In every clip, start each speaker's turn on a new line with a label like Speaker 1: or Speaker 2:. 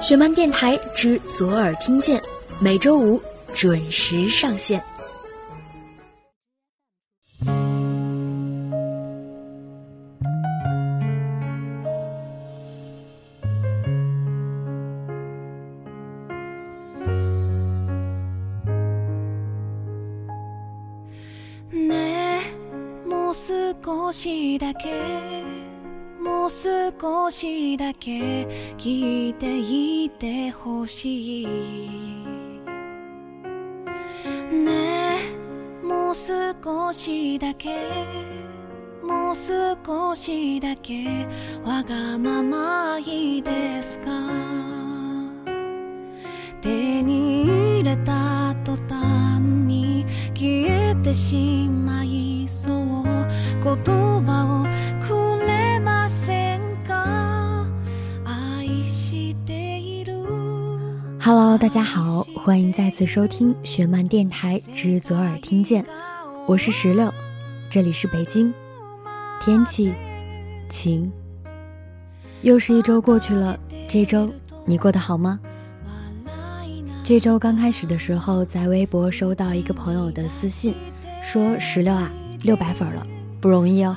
Speaker 1: 雪漫电台之左耳听见，每周五准时上线。
Speaker 2: もう少しだけもう少しだけ 聞いていてほしい。ねえもう少しだけ。もう少しだけ。わがままいいですか。手に入れた途端に消えてしまいそう。言葉を
Speaker 3: Hello，大家好，欢迎再次收听雪漫电台之左耳听见，我是石榴，这里是北京，天气晴。又是一周过去了，这周你过得好吗？这周刚开始的时候，在微博收到一个朋友的私信，说石榴啊，六百粉了，不容易哦。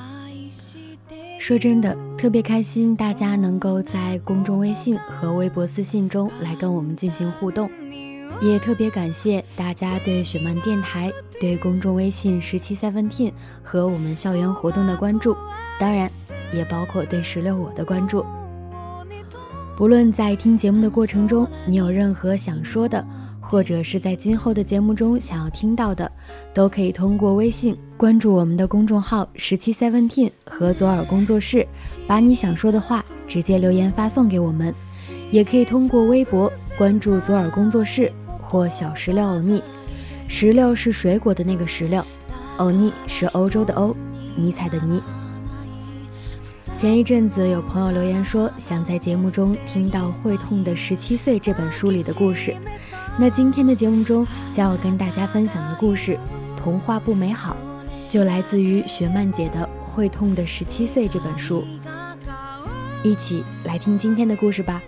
Speaker 3: 说真的，特别开心，大家能够在公众微信和微博私信中来跟我们进行互动，也特别感谢大家对雪漫电台、对公众微信十七 Seventeen 和我们校园活动的关注，当然也包括对石榴我的关注。不论在听节目的过程中，你有任何想说的，或者是在今后的节目中想要听到的，都可以通过微信关注我们的公众号十七 Seventeen 和左耳工作室，把你想说的话直接留言发送给我们。也可以通过微博关注左耳工作室或小石榴欧尼，石榴是水果的那个石榴，欧尼是欧洲的欧，尼采的尼。前一阵子有朋友留言说，想在节目中听到《会痛的十七岁》这本书里的故事。那今天的节目中将要跟大家分享的故事，童话不美好，就来自于雪漫姐的《会痛的十七岁》这本书。一起来听今天的故事吧。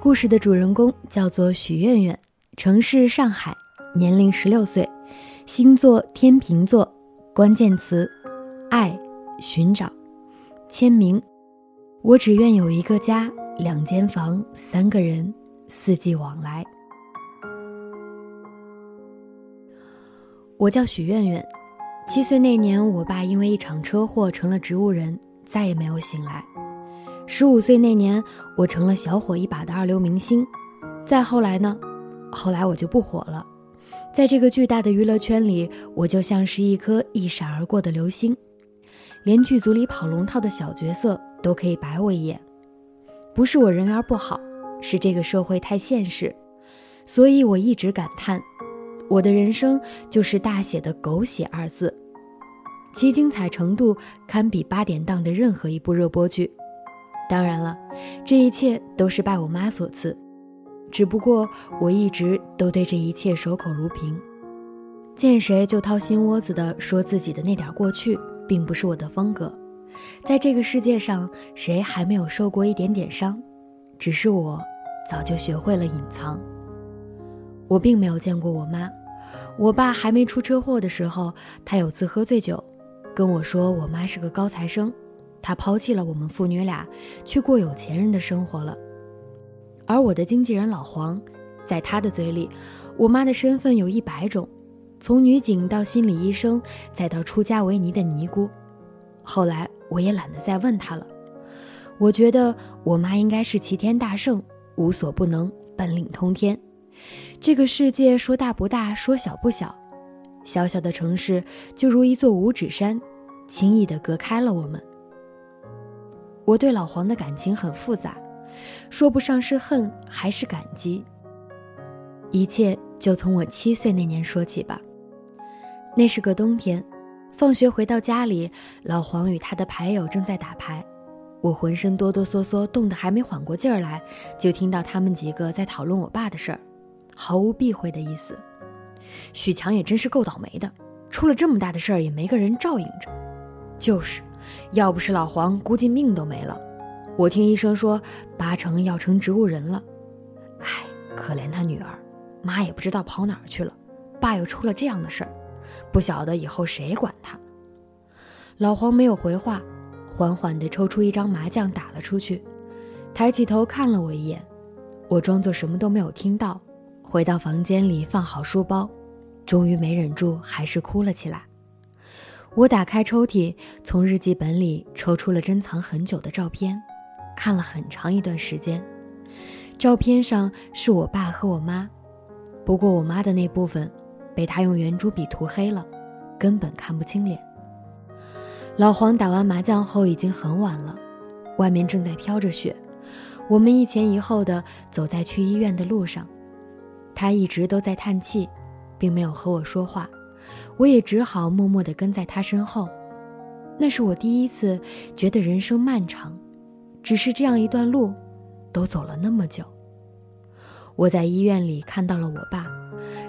Speaker 3: 故事的主人公叫做许愿愿，城市上海，年龄十六岁，星座天秤座，关键词爱，寻找。签名：我只愿有一个家，两间房，三个人，四季往来。我叫许愿愿，七岁那年，我爸因为一场车祸成了植物人，再也没有醒来。十五岁那年，我成了小火一把的二流明星。再后来呢？后来我就不火了，在这个巨大的娱乐圈里，我就像是一颗一闪而过的流星。连剧组里跑龙套的小角色都可以白我一眼，不是我人缘不好，是这个社会太现实，所以我一直感叹，我的人生就是大写的“狗血”二字，其精彩程度堪比八点档的任何一部热播剧。当然了，这一切都是拜我妈所赐，只不过我一直都对这一切守口如瓶，见谁就掏心窝子的说自己的那点过去。并不是我的风格，在这个世界上，谁还没有受过一点点伤？只是我早就学会了隐藏。我并没有见过我妈，我爸还没出车祸的时候，他有次喝醉酒，跟我说我妈是个高材生，他抛弃了我们父女俩，去过有钱人的生活了。而我的经纪人老黄，在他的嘴里，我妈的身份有一百种。从女警到心理医生，再到出家为尼的尼姑，后来我也懒得再问他了。我觉得我妈应该是齐天大圣，无所不能，本领通天。这个世界说大不大，说小不小，小小的城市就如一座五指山，轻易地隔开了我们。我对老黄的感情很复杂，说不上是恨还是感激。一切就从我七岁那年说起吧。那是个冬天，放学回到家里，老黄与他的牌友正在打牌，我浑身哆哆嗦嗦，冻得还没缓过劲儿来，就听到他们几个在讨论我爸的事儿，毫无避讳的意思。许强也真是够倒霉的，出了这么大的事儿也没个人照应着。就是，要不是老黄，估计命都没了。我听医生说，八成要成植物人了。唉，可怜他女儿，妈也不知道跑哪儿去了，爸又出了这样的事儿，不晓得以后谁管他。老黄没有回话，缓缓地抽出一张麻将打了出去，抬起头看了我一眼，我装作什么都没有听到，回到房间里放好书包，终于没忍住，还是哭了起来。我打开抽屉，从日记本里抽出了珍藏很久的照片，看了很长一段时间。照片上是我爸和我妈，不过我妈的那部分被他用圆珠笔涂黑了，根本看不清脸。老黄打完麻将后已经很晚了，外面正在飘着雪，我们一前一后的走在去医院的路上，他一直都在叹气，并没有和我说话，我也只好默默地跟在他身后。那是我第一次觉得人生漫长，只是这样一段路，都走了那么久。我在医院里看到了我爸，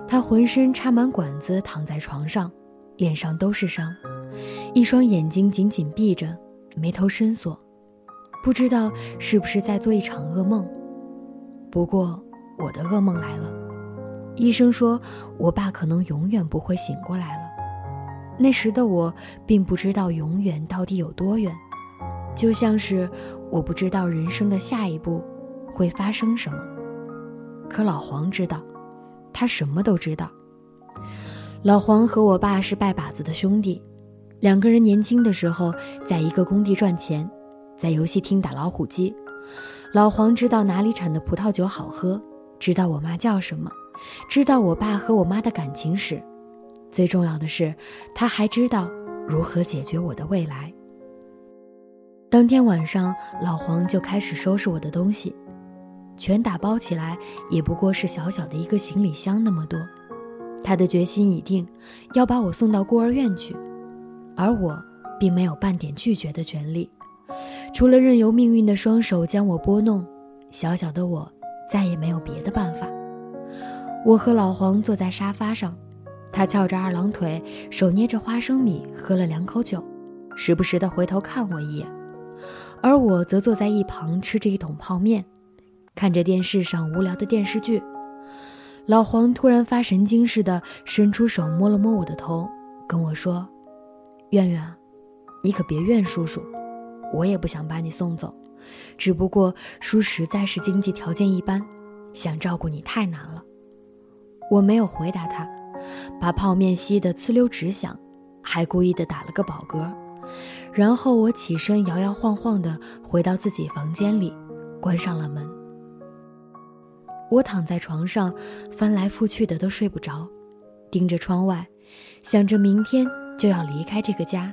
Speaker 3: 他浑身插满管子，躺在床上，脸上都是伤。一双眼睛紧紧闭着，眉头深锁，不知道是不是在做一场噩梦。不过我的噩梦来了，医生说我爸可能永远不会醒过来了。那时的我并不知道永远到底有多远，就像是我不知道人生的下一步会发生什么。可老黄知道，他什么都知道。老黄和我爸是拜把子的兄弟。两个人年轻的时候，在一个工地赚钱，在游戏厅打老虎机。老黄知道哪里产的葡萄酒好喝，知道我妈叫什么，知道我爸和我妈的感情史。最重要的是，他还知道如何解决我的未来。当天晚上，老黄就开始收拾我的东西，全打包起来也不过是小小的一个行李箱那么多。他的决心已定，要把我送到孤儿院去。而我并没有半点拒绝的权利，除了任由命运的双手将我拨弄，小小的我再也没有别的办法。我和老黄坐在沙发上，他翘着二郎腿，手捏着花生米，喝了两口酒，时不时地回头看我一眼，而我则坐在一旁吃着一桶泡面，看着电视上无聊的电视剧。老黄突然发神经似的伸出手摸了摸我的头，跟我说。苑苑，你可别怨叔叔，我也不想把你送走，只不过叔实在是经济条件一般，想照顾你太难了。我没有回答他，把泡面吸得呲溜直响，还故意的打了个饱嗝。然后我起身摇摇晃晃的回到自己房间里，关上了门。我躺在床上，翻来覆去的都睡不着，盯着窗外，想着明天。就要离开这个家，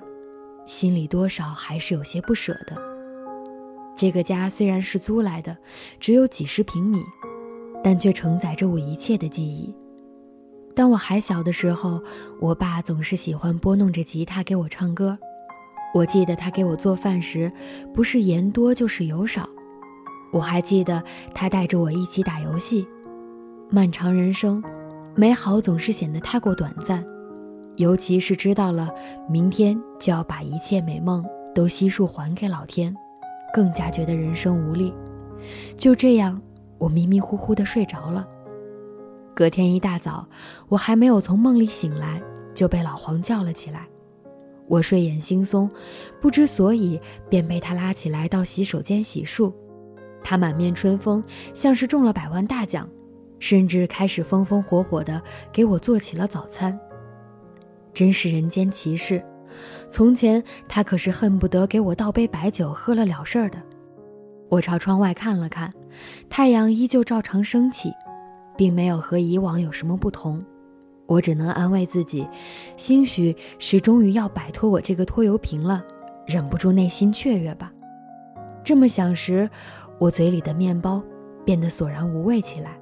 Speaker 3: 心里多少还是有些不舍的。这个家虽然是租来的，只有几十平米，但却承载着我一切的记忆。当我还小的时候，我爸总是喜欢拨弄着吉他给我唱歌。我记得他给我做饭时，不是盐多就是油少。我还记得他带着我一起打游戏。漫长人生，美好总是显得太过短暂。尤其是知道了明天就要把一切美梦都悉数还给老天，更加觉得人生无力。就这样，我迷迷糊糊的睡着了。隔天一大早，我还没有从梦里醒来，就被老黄叫了起来。我睡眼惺忪，不知所以，便被他拉起来到洗手间洗漱。他满面春风，像是中了百万大奖，甚至开始风风火火地给我做起了早餐。真是人间奇事，从前他可是恨不得给我倒杯白酒喝了了事儿的。我朝窗外看了看，太阳依旧照常升起，并没有和以往有什么不同。我只能安慰自己，兴许是终于要摆脱我这个拖油瓶了，忍不住内心雀跃吧。这么想时，我嘴里的面包变得索然无味起来。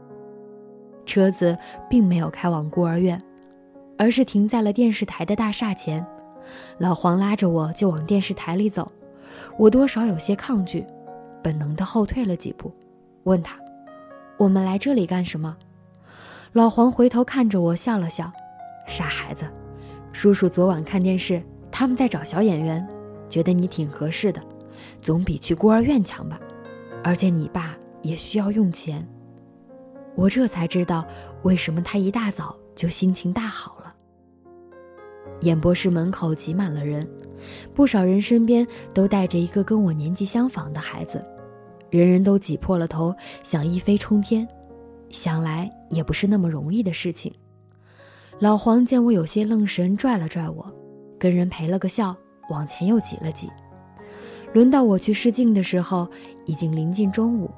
Speaker 3: 车子并没有开往孤儿院。而是停在了电视台的大厦前，老黄拉着我就往电视台里走，我多少有些抗拒，本能的后退了几步，问他：“我们来这里干什么？”老黄回头看着我笑了笑：“傻孩子，叔叔昨晚看电视，他们在找小演员，觉得你挺合适的，总比去孤儿院强吧？而且你爸也需要用钱。”我这才知道为什么他一大早就心情大好了。演播室门口挤满了人，不少人身边都带着一个跟我年纪相仿的孩子，人人都挤破了头想一飞冲天，想来也不是那么容易的事情。老黄见我有些愣神，拽了拽我，跟人赔了个笑，往前又挤了挤。轮到我去试镜的时候，已经临近中午，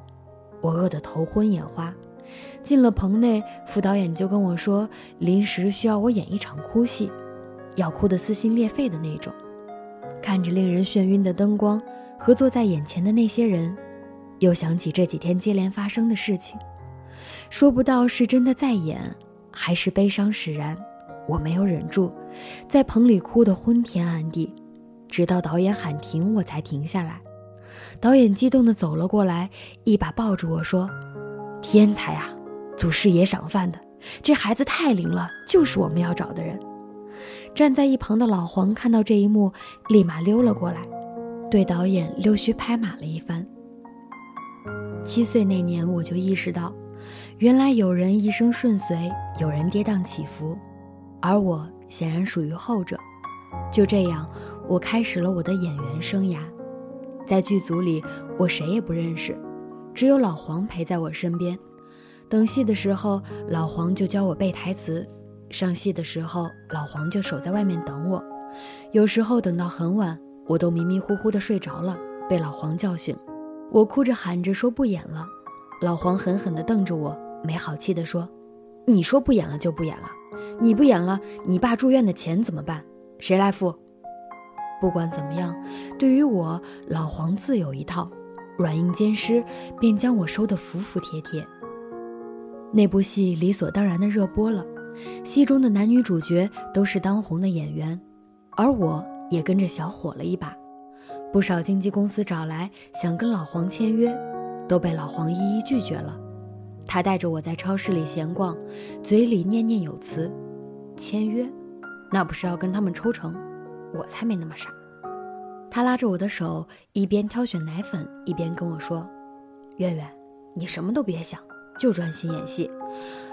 Speaker 3: 我饿得头昏眼花。进了棚内，副导演就跟我说，临时需要我演一场哭戏，要哭得撕心裂肺的那种。看着令人眩晕的灯光和坐在眼前的那些人，又想起这几天接连发生的事情，说不到是真的在演，还是悲伤使然。我没有忍住，在棚里哭得昏天暗地，直到导演喊停，我才停下来。导演激动地走了过来，一把抱住我说。天才啊，祖师爷赏饭的，这孩子太灵了，就是我们要找的人。站在一旁的老黄看到这一幕，立马溜了过来，对导演溜须拍马了一番。七岁那年，我就意识到，原来有人一生顺遂，有人跌宕起伏，而我显然属于后者。就这样，我开始了我的演员生涯。在剧组里，我谁也不认识。只有老黄陪在我身边，等戏的时候，老黄就教我背台词；上戏的时候，老黄就守在外面等我。有时候等到很晚，我都迷迷糊糊的睡着了，被老黄叫醒。我哭着喊着说不演了，老黄狠狠地瞪着我，没好气地说：“你说不演了就不演了，你不演了，你爸住院的钱怎么办？谁来付？不管怎么样，对于我，老黄自有一套。”软硬兼施，便将我收得服服帖帖。那部戏理所当然的热播了，戏中的男女主角都是当红的演员，而我也跟着小火了一把。不少经纪公司找来想跟老黄签约，都被老黄一一拒绝了。他带着我在超市里闲逛，嘴里念念有词：“签约，那不是要跟他们抽成？我才没那么傻。”他拉着我的手，一边挑选奶粉，一边跟我说：“圆圆，你什么都别想，就专心演戏。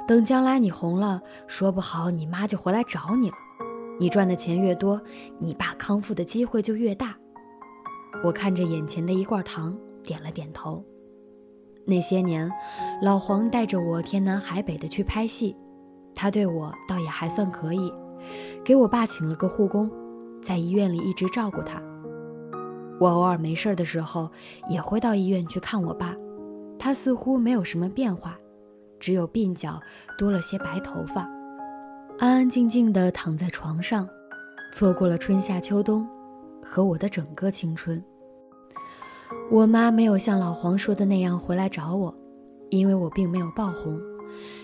Speaker 3: 等将来你红了，说不好你妈就回来找你了。你赚的钱越多，你爸康复的机会就越大。”我看着眼前的一罐糖，点了点头。那些年，老黄带着我天南海北的去拍戏，他对我倒也还算可以，给我爸请了个护工，在医院里一直照顾他。我偶尔没事的时候，也会到医院去看我爸，他似乎没有什么变化，只有鬓角多了些白头发，安安静静地躺在床上，错过了春夏秋冬和我的整个青春。我妈没有像老黄说的那样回来找我，因为我并没有爆红，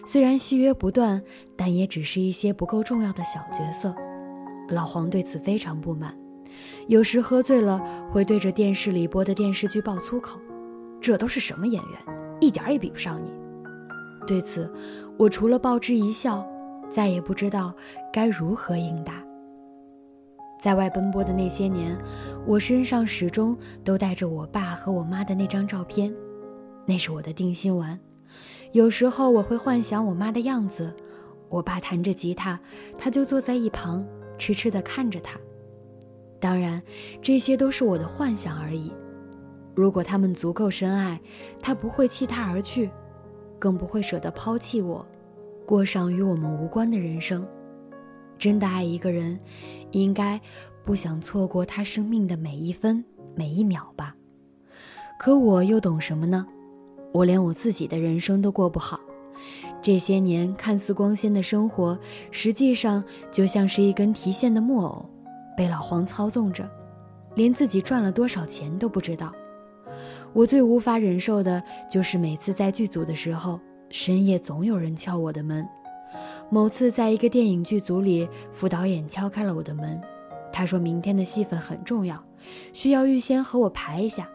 Speaker 3: 虽然戏约不断，但也只是一些不够重要的小角色。老黄对此非常不满。有时喝醉了，会对着电视里播的电视剧爆粗口，这都是什么演员，一点也比不上你。对此，我除了报之一笑，再也不知道该如何应答。在外奔波的那些年，我身上始终都带着我爸和我妈的那张照片，那是我的定心丸。有时候我会幻想我妈的样子，我爸弹着吉他，他就坐在一旁，痴痴地看着他。当然，这些都是我的幻想而已。如果他们足够深爱，他不会弃他而去，更不会舍得抛弃我，过上与我们无关的人生。真的爱一个人，应该不想错过他生命的每一分每一秒吧？可我又懂什么呢？我连我自己的人生都过不好。这些年看似光鲜的生活，实际上就像是一根提线的木偶。被老黄操纵着，连自己赚了多少钱都不知道。我最无法忍受的就是每次在剧组的时候，深夜总有人敲我的门。某次在一个电影剧组里，副导演敲开了我的门，他说明天的戏份很重要，需要预先和我排一下。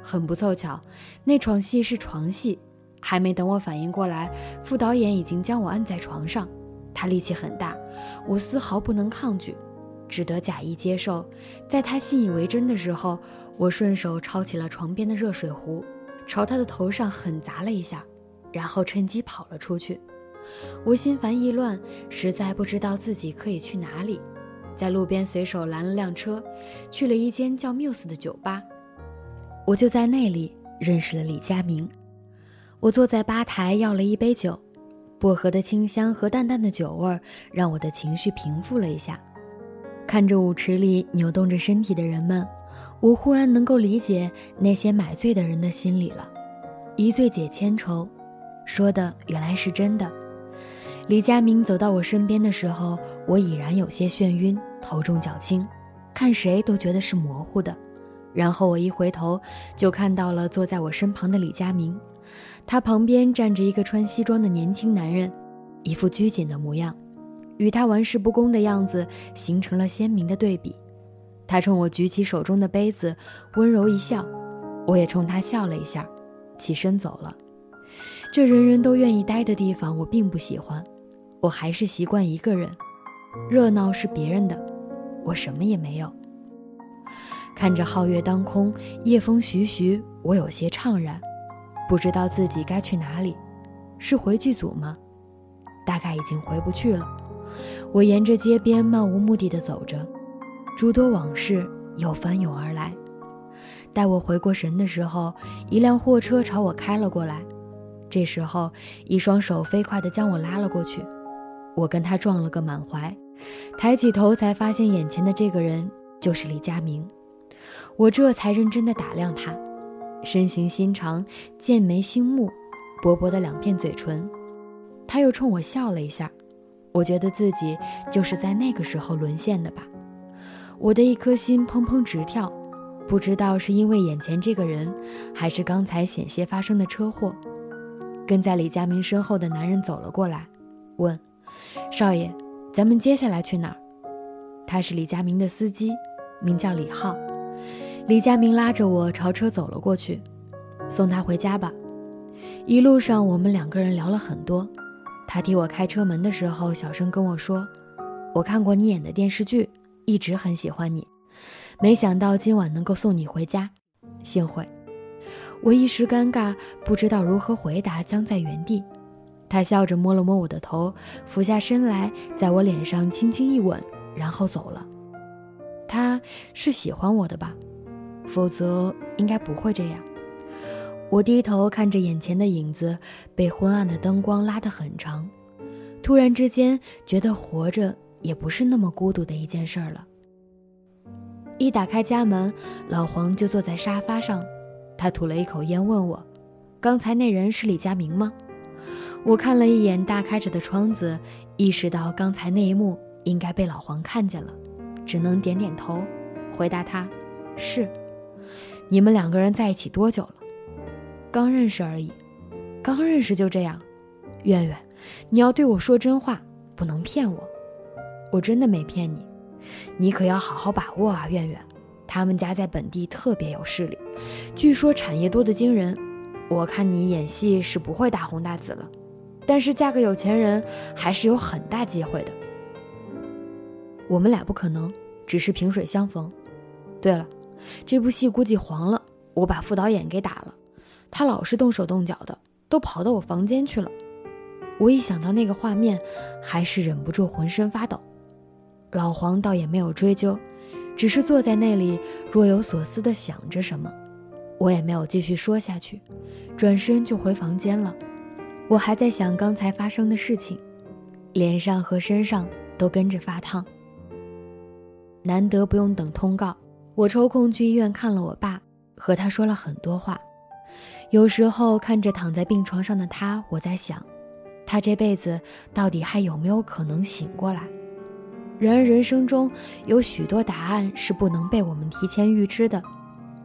Speaker 3: 很不凑巧，那场戏是床戏，还没等我反应过来，副导演已经将我按在床上。他力气很大，我丝毫不能抗拒。只得假意接受，在他信以为真的时候，我顺手抄起了床边的热水壶，朝他的头上狠砸了一下，然后趁机跑了出去。我心烦意乱，实在不知道自己可以去哪里，在路边随手拦了辆车，去了一间叫 Muse 的酒吧。我就在那里认识了李佳明。我坐在吧台要了一杯酒，薄荷的清香和淡淡的酒味让我的情绪平复了一下。看着舞池里扭动着身体的人们，我忽然能够理解那些买醉的人的心理了。一醉解千愁，说的原来是真的。李佳明走到我身边的时候，我已然有些眩晕，头重脚轻，看谁都觉得是模糊的。然后我一回头，就看到了坐在我身旁的李佳明，他旁边站着一个穿西装的年轻男人，一副拘谨的模样，与他玩世不恭的样子形成了鲜明的对比。他冲我举起手中的杯子，温柔一笑，我也冲他笑了一下，起身走了。这人人都愿意待的地方，我并不喜欢。我还是习惯一个人，热闹是别人的，我什么也没有。看着皓月当空，夜风徐徐，我有些怅然，不知道自己该去哪里，是回剧组吗？大概已经回不去了。我沿着街边漫无目的的走着，诸多往事又翻涌而来。待我回过神的时候，一辆货车朝我开了过来，这时候一双手飞快地将我拉了过去。我跟他撞了个满怀，抬起头才发现眼前的这个人就是李佳明。我这才认真的打量他，身形心长，剑眉星目，薄薄的两片嘴唇。他又冲我笑了一下，我觉得自己就是在那个时候沦陷的吧。我的一颗心砰砰直跳，不知道是因为眼前这个人，还是刚才险些发生的车祸。跟在李佳明身后的男人走了过来，问。少爷，咱们接下来去哪儿？他是李佳明的司机，名叫李浩。李佳明拉着我朝车走了过去，送他回家吧。一路上我们两个人聊了很多。他替我开车门的时候，小声跟我说：“我看过你演的电视剧，一直很喜欢你，没想到今晚能够送你回家，幸会。”我一时尴尬，不知道如何回答，僵在原地。他笑着摸了摸我的头，俯下身来，在我脸上轻轻一吻，然后走了。他是喜欢我的吧？否则应该不会这样。我低头看着眼前的影子，被昏暗的灯光拉得很长，突然之间觉得活着也不是那么孤独的一件事儿了。一打开家门，老黄就坐在沙发上，他吐了一口烟，问我：“刚才那人是李佳明吗？”我看了一眼大开着的窗子，意识到刚才那一幕应该被老黄看见了，只能点点头，回答他：“是。”你们两个人在一起多久了？刚认识而已。刚认识就这样？苑苑，你要对我说真话，不能骗我。我真的没骗你，你可要好好把握啊，苑苑。他们家在本地特别有势力，据说产业多得惊人。我看你演戏是不会大红大紫了。但是嫁个有钱人还是有很大机会的。我们俩不可能，只是萍水相逢。对了，这部戏估计黄了，我把副导演给打了，他老是动手动脚的，都跑到我房间去了。我一想到那个画面，还是忍不住浑身发抖。老黄倒也没有追究，只是坐在那里若有所思地想着什么。我也没有继续说下去，转身就回房间了。我还在想刚才发生的事情，脸上和身上都跟着发烫。难得不用等通告，我抽空去医院看了我爸，和他说了很多话。有时候看着躺在病床上的他，我在想，他这辈子到底还有没有可能醒过来？然而人生中有许多答案是不能被我们提前预知的，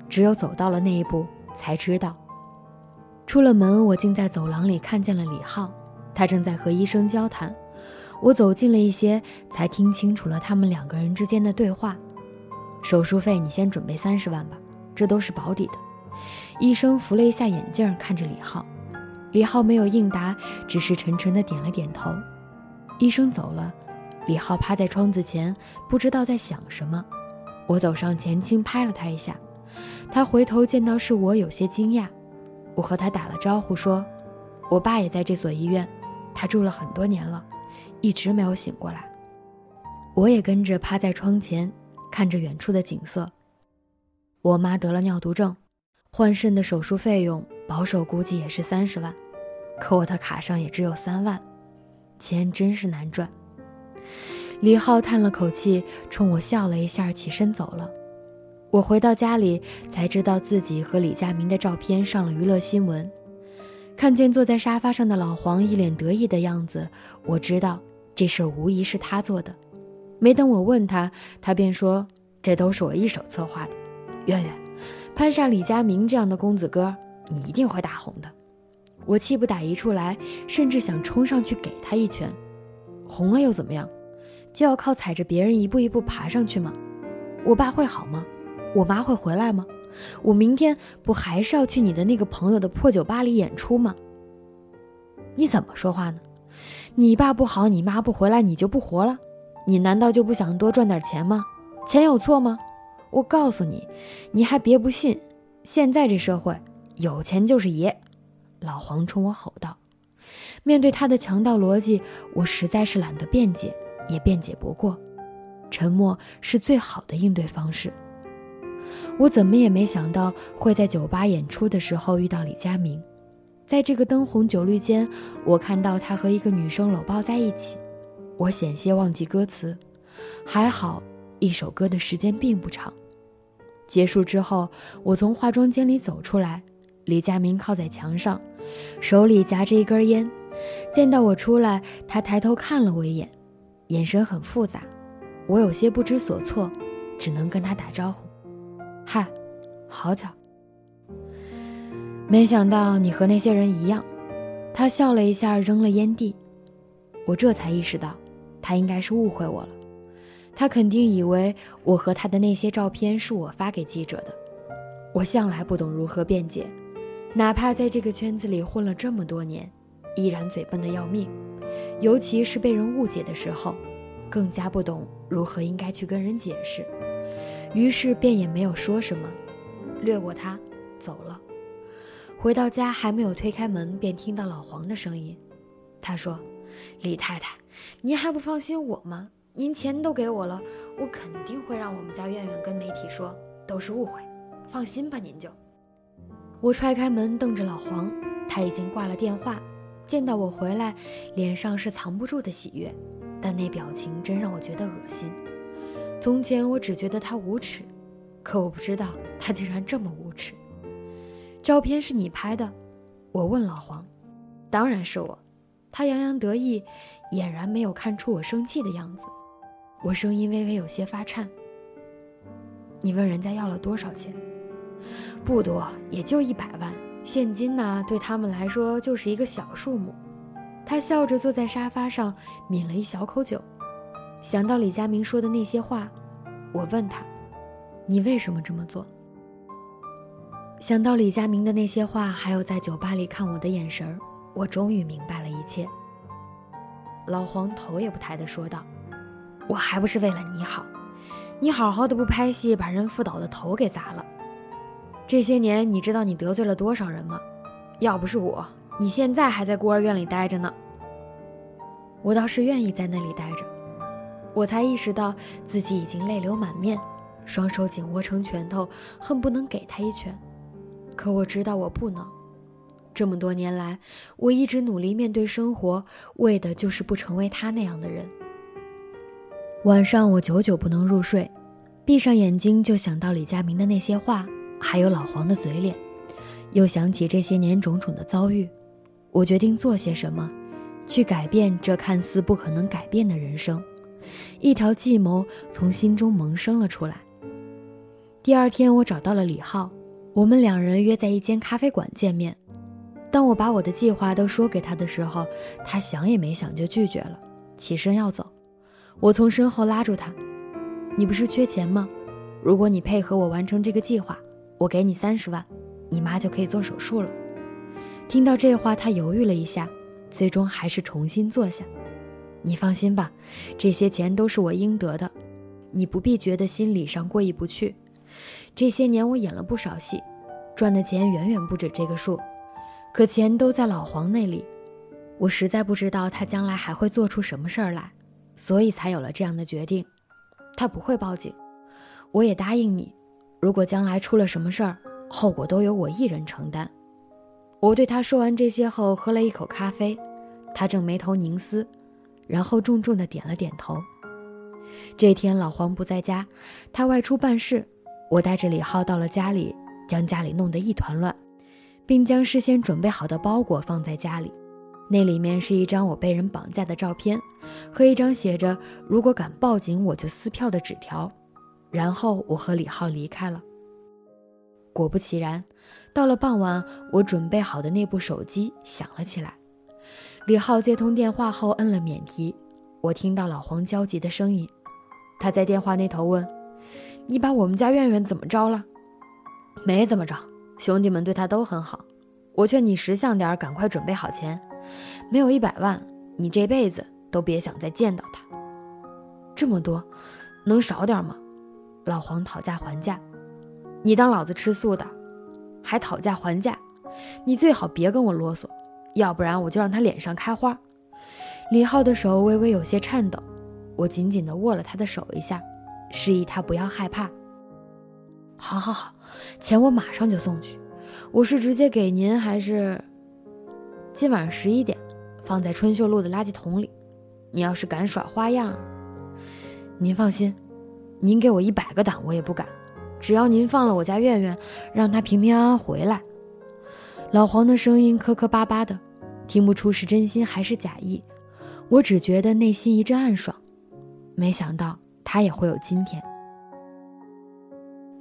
Speaker 3: 只有走到了那一步才知道。出了门，我竟在走廊里看见了李浩，他正在和医生交谈。我走近了一些，才听清楚了他们两个人之间的对话。手术费你先准备三十万吧，这都是保底的。医生扶了一下眼镜，看着李浩。李浩没有应答，只是沉沉的点了点头。医生走了，李浩趴在窗子前，不知道在想什么。我走上前，轻拍了他一下。他回头见到是我，有些惊讶。我和他打了招呼，说：“我爸也在这所医院，他住了很多年了，一直没有醒过来。我也跟着趴在窗前，看着远处的景色。我妈得了尿毒症，换肾的手术费用保守估计也是三十万，可我的卡上也只有三万，钱真是难赚。李浩叹了口气，冲我笑了一下，起身走了。我回到家里，才知道自己和李佳明的照片上了娱乐新闻。看见坐在沙发上的老黄一脸得意的样子，我知道这事儿无疑是他做的。没等我问他，他便说：“这都是我一手策划的。”圆圆，攀上李佳明这样的公子哥，你一定会大红的。我气不打一处来，甚至想冲上去给他一拳。红了又怎么样？就要靠踩着别人一步一步爬上去吗？我爸会好吗？我妈会回来吗？我明天不还是要去你的那个朋友的破酒吧里演出吗？你怎么说话呢？你爸不好，你妈不回来，你就不活了？你难道就不想多赚点钱吗？钱有错吗？我告诉你，你还别不信，现在这社会有钱就是爷。老黄冲我吼道。面对他的强盗逻辑，我实在是懒得辩解，也辩解不过。沉默是最好的应对方式。我怎么也没想到会在酒吧演出的时候遇到李佳明，在这个灯红酒绿间，我看到他和一个女生搂抱在一起，我险些忘记歌词，还好一首歌的时间并不长。结束之后，我从化妆间里走出来，李佳明靠在墙上，手里夹着一根烟，见到我出来，他抬头看了我一眼，眼神很复杂，我有些不知所措，只能跟他打招呼。嗨，好巧。没想到你和那些人一样。他笑了一下，扔了烟蒂。我这才意识到，他应该是误会我了。他肯定以为我和他的那些照片是我发给记者的。我向来不懂如何辩解，哪怕在这个圈子里混了这么多年，依然嘴笨的要命。尤其是被人误解的时候，更加不懂如何应该去跟人解释。于是便也没有说什么，掠过他，走了。回到家还没有推开门，便听到老黄的声音。他说：“李太太，您还不放心我吗？您钱都给我了，我肯定会让我们家苑苑跟媒体说都是误会。放心吧，您就。”我踹开门，瞪着老黄，他已经挂了电话。见到我回来，脸上是藏不住的喜悦，但那表情真让我觉得恶心。从前我只觉得他无耻，可我不知道他竟然这么无耻。照片是你拍的？我问老黄。当然是我。他洋洋得意，俨然没有看出我生气的样子。我声音微微有些发颤。你问人家要了多少钱？不多，也就一百万。现金呢，对他们来说就是一个小数目。他笑着坐在沙发上，抿了一小口酒。想到李佳明说的那些话，我问他：“你为什么这么做？”想到李佳明的那些话，还有在酒吧里看我的眼神，我终于明白了一切。老黄头也不抬地说道：“我还不是为了你好，你好好的不拍戏，把人副导的头给砸了。这些年，你知道你得罪了多少人吗？要不是我，你现在还在孤儿院里待着呢。我倒是愿意在那里待着。”我才意识到自己已经泪流满面，双手紧握成拳头，恨不能给他一拳。可我知道我不能。这么多年来，我一直努力面对生活，为的就是不成为他那样的人。晚上我久久不能入睡，闭上眼睛就想到李佳明的那些话，还有老黄的嘴脸，又想起这些年种种的遭遇。我决定做些什么，去改变这看似不可能改变的人生。一条计谋从心中萌生了出来。第二天，我找到了李浩，我们两人约在一间咖啡馆见面。当我把我的计划都说给他的时候，他想也没想就拒绝了，起身要走。我从身后拉住他：“你不是缺钱吗？如果你配合我完成这个计划，我给你三十万，你妈就可以做手术了。”听到这话，他犹豫了一下，最终还是重新坐下。你放心吧，这些钱都是我应得的，你不必觉得心理上过意不去。这些年我演了不少戏，赚的钱远远不止这个数。可钱都在老黄那里，我实在不知道他将来还会做出什么事儿来，所以才有了这样的决定。他不会报警，我也答应你，如果将来出了什么事儿，后果都由我一人承担。我对他说完这些后，喝了一口咖啡，他正眉头凝思，然后重重的点了点头。这天老黄不在家，他外出办事，我带着李浩到了家里，将家里弄得一团乱。并将事先准备好的包裹放在家里，那里面是一张我被人绑架的照片，和一张写着“如果敢报警，我就撕票”的纸条。然后我和李浩离开了。果不其然，到了傍晚，我准备好的那部手机响了起来。李浩接通电话后摁了免提，我听到老黄焦急的声音，他在电话那头问：“你把我们家苑苑怎么着了？”“没怎么着。”兄弟们对他都很好，我劝你识相点，赶快准备好钱。没有一百万，你这辈子都别想再见到他。这么多，能少点吗？老黄讨价还价。你当老子吃素的，还讨价还价？你最好别跟我啰嗦，要不然我就让他脸上开花。李浩的手微微有些颤抖，我紧紧地握了他的手一下，示意他不要害怕。好好好。钱我马上就送去，我是直接给您还是？今晚上十一点，放在春秀路的垃圾桶里。你要是敢耍花样，您放心，您给我一百个胆我也不敢。只要您放了我家苑苑，让她平平安安回来。老黄的声音磕磕巴巴的，听不出是真心还是假意，我只觉得内心一阵暗爽。没想到他也会有今天。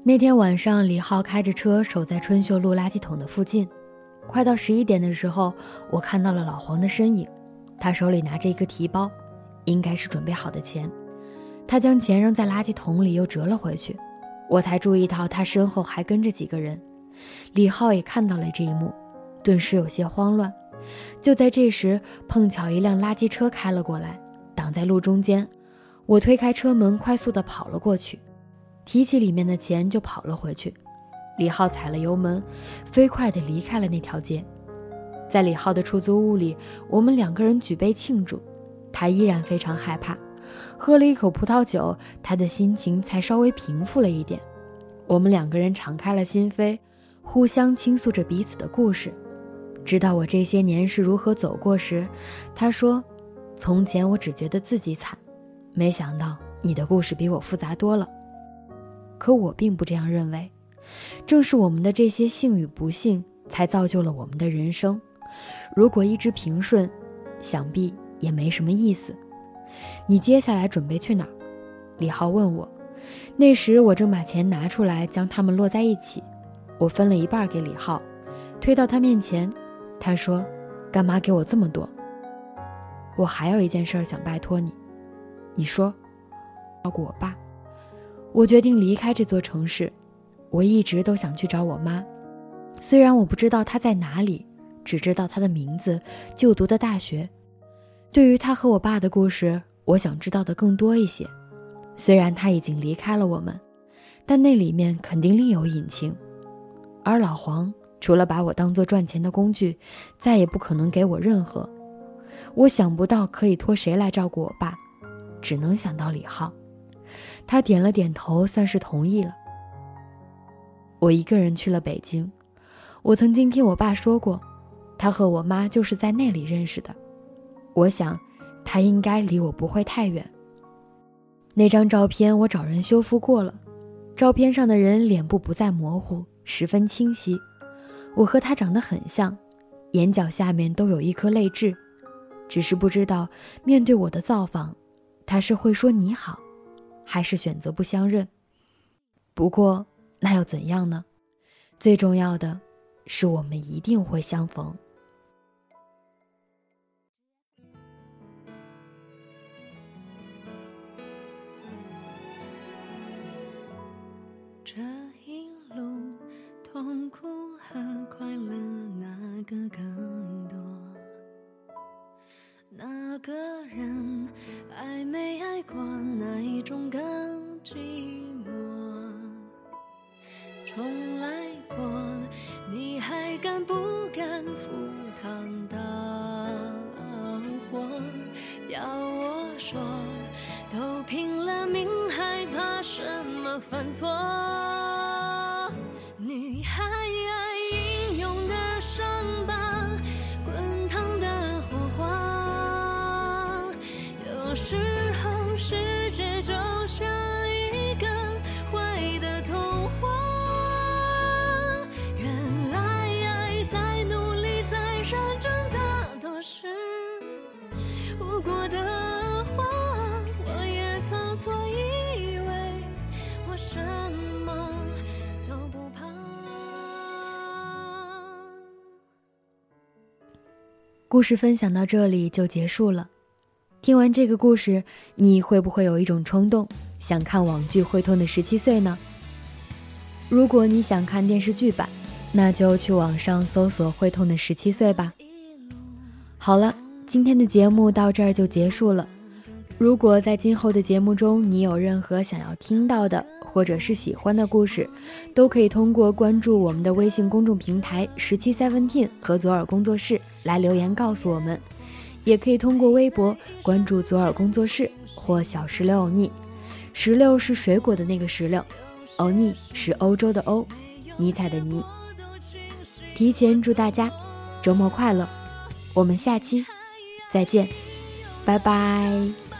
Speaker 3: 那天晚上，李浩开着车守在春秀路垃圾桶的附近。快到十一点的时候，我看到了老黄的身影，他手里拿着一个提包，应该是准备好的钱。他将钱扔在垃圾桶里，又折了回去。我才注意到他身后还跟着几个人。李浩也看到了这一幕，顿时有些慌乱。就在这时，碰巧一辆垃圾车开了过来，挡在路中间。我推开车门，快速地跑了过去。提起里面的钱就跑了回去，李浩踩了油门，飞快地离开了那条街。在李浩的出租屋里，我们两个人举杯庆祝，他依然非常害怕。喝了一口葡萄酒，他的心情才稍微平复了一点。我们两个人敞开了心扉，互相倾诉着彼此的故事。知道我这些年是如何走过时，他说：“从前我只觉得自己惨，没想到你的故事比我复杂多了。”可我并不这样认为，正是我们的这些幸与不幸，才造就了我们的人生。如果一直平顺，想必也没什么意思。你接下来准备去哪儿？李浩问我。那时我正把钱拿出来，将它们摞在一起。我分了一半给李浩，推到他面前。他说：“干嘛给我这么多？我还有一件事想拜托你。你说，照顾我爸。”我决定离开这座城市，我一直都想去找我妈，虽然我不知道她在哪里，只知道她的名字、就读的大学。对于她和我爸的故事，我想知道的更多一些。虽然他已经离开了我们，但那里面肯定另有隐情。而老黄除了把我当做赚钱的工具，再也不可能给我任何。我想不到可以托谁来照顾我爸，只能想到李浩。他点了点头，算是同意了。我一个人去了北京。我曾经听我爸说过，他和我妈就是在那里认识的。我想，他应该离我不会太远。那张照片我找人修复过了，照片上的人脸部不再模糊，十分清晰。我和他长得很像，眼角下面都有一颗泪痣，只是不知道面对我的造访，他是会说你好。还是选择不相认。不过那又怎样呢？最重要的是，我们一定会相逢。
Speaker 2: 这一路痛苦快乐哪个更多？哪个人爱没爱过？哪一种更寂寞？重来过，你还敢不敢赴汤蹈火？要我说，都拼了命，还怕什么犯错？
Speaker 3: 故事分享到这里就结束了。听完这个故事，你会不会有一种冲动，想看网剧《会痛的十七岁》呢？如果你想看电视剧版，那就去网上搜索《会痛的十七岁》吧。好了，今天的节目到这儿就结束了。如果在今后的节目中你有任何想要听到的，或者是喜欢的故事，都可以通过关注我们的微信公众平台“十七 Seventeen” 和左耳工作室来留言告诉我们，也可以通过微博关注左耳工作室或小石榴欧尼。石榴是水果的那个石榴，欧尼是欧洲的欧，尼采的尼。提前祝大家周末快乐，我们下期再见，拜拜。